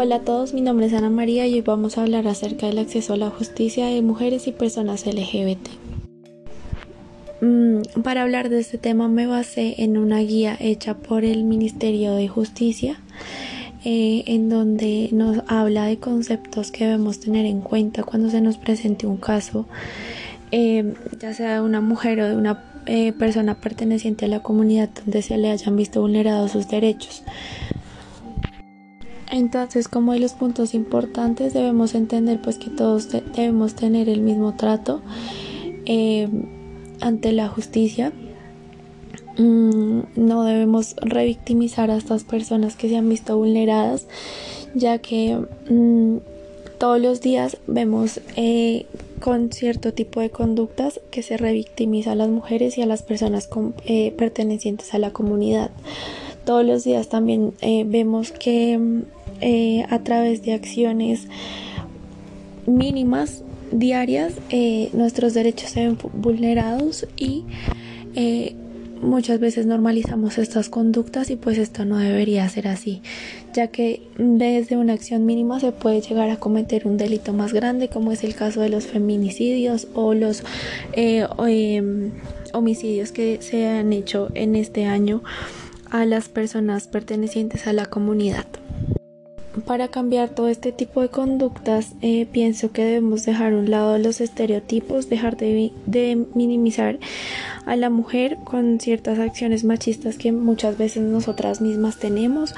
Hola a todos, mi nombre es Ana María y hoy vamos a hablar acerca del acceso a la justicia de mujeres y personas LGBT. Mm, para hablar de este tema me basé en una guía hecha por el Ministerio de Justicia eh, en donde nos habla de conceptos que debemos tener en cuenta cuando se nos presente un caso, eh, ya sea de una mujer o de una eh, persona perteneciente a la comunidad donde se le hayan visto vulnerados sus derechos. Entonces, como de los puntos importantes, debemos entender pues que todos debemos tener el mismo trato eh, ante la justicia. Mm, no debemos revictimizar a estas personas que se han visto vulneradas, ya que mm, todos los días vemos eh, con cierto tipo de conductas que se revictimiza a las mujeres y a las personas eh, pertenecientes a la comunidad. Todos los días también vemos que eh, a través de acciones mínimas diarias eh, nuestros derechos se ven vulnerados y eh, muchas veces normalizamos estas conductas y pues esto no debería ser así ya que desde una acción mínima se puede llegar a cometer un delito más grande como es el caso de los feminicidios o los em, homicidios que se han hecho en este año a las personas pertenecientes a la comunidad para cambiar todo este tipo de conductas, eh, pienso que debemos dejar a un lado los estereotipos, dejar de, minimizar a la mujer con ciertas acciones machistas que muchas veces nosotras mismas tenemos,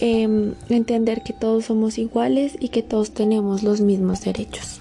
em, entender que todos somos iguales y que todos tenemos los mismos derechos.